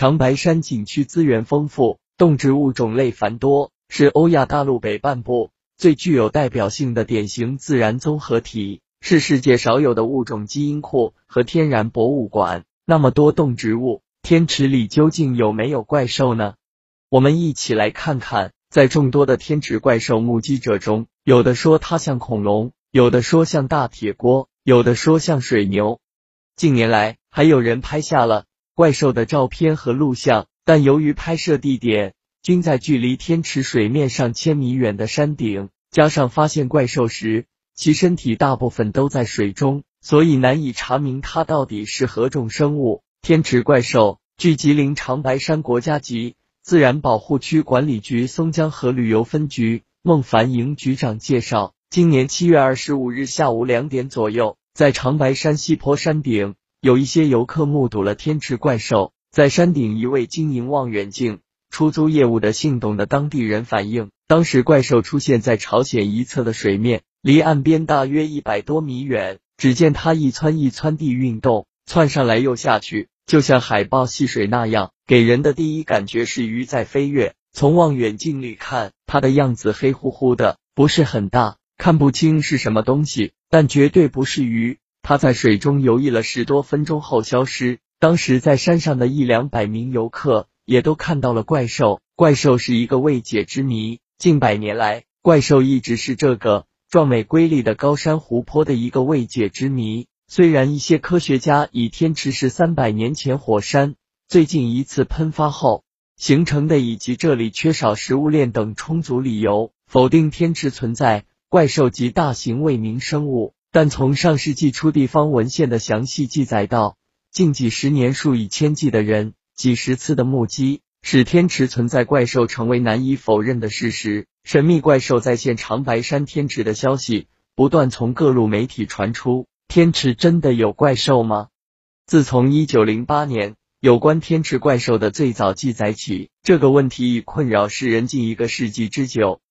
长白山景区资源丰富，动植物种类繁多，是欧亚大陆北半部最具有代表性的典型自然综合体，是世界少有的物种基因库和天然博物馆。那么多动植物，天池里究竟有没有怪兽呢？我们一起来看看，在众多的天池怪兽目击者中，有的说它像恐龙，有的说像大铁锅，有的说像水牛。近年来，还有人拍下了。怪兽的照片和录像，但由于拍摄地点均在距离天池水面上千米远的山顶，加上发现怪兽时其身体大部分都在水中，所以难以查明它到底是何种生物。天池怪兽，据吉林长白山国家级自然保护区管理局松江河旅游分局孟凡营局长介绍，今年七月二十五日下午两点左右，在长白山西坡山顶。有一些游客目睹了天池怪兽，在山顶一位经营望远镜出租业务的姓董的当地人反映，当时怪兽出现在朝鲜一侧的水面，离岸边大约一百多米远。只见它一窜一窜地运动，窜上来又下去，就像海豹戏水那样，给人的第一感觉是鱼在飞跃。从望远镜里看，它的样子黑乎乎的，不是很大，看不清是什么东西，但绝对不是鱼。他在水中游弋了十多分钟后消失。当时在山上的一两百名游客也都看到了怪兽。怪兽是一个未解之谜。近百年来，怪兽一直是这个壮美瑰丽的高山湖泊的一个未解之谜。虽然一些科学家以天池是三百年前火山最近一次喷发后形成的，以及这里缺少食物链等充足理由，否定天池存在怪兽及大型未明生物。但从上世纪初地方文献的详细记载到，近几十年数以千计的人几十次的目击，使天池存在怪兽成为难以否认的事实。神秘怪兽再现长白山天池的消息不断从各路媒体传出，天池真的有怪兽吗？自从一九零八年有关天池怪兽的最早记载起，这个问题已困扰世人近一个世纪之久。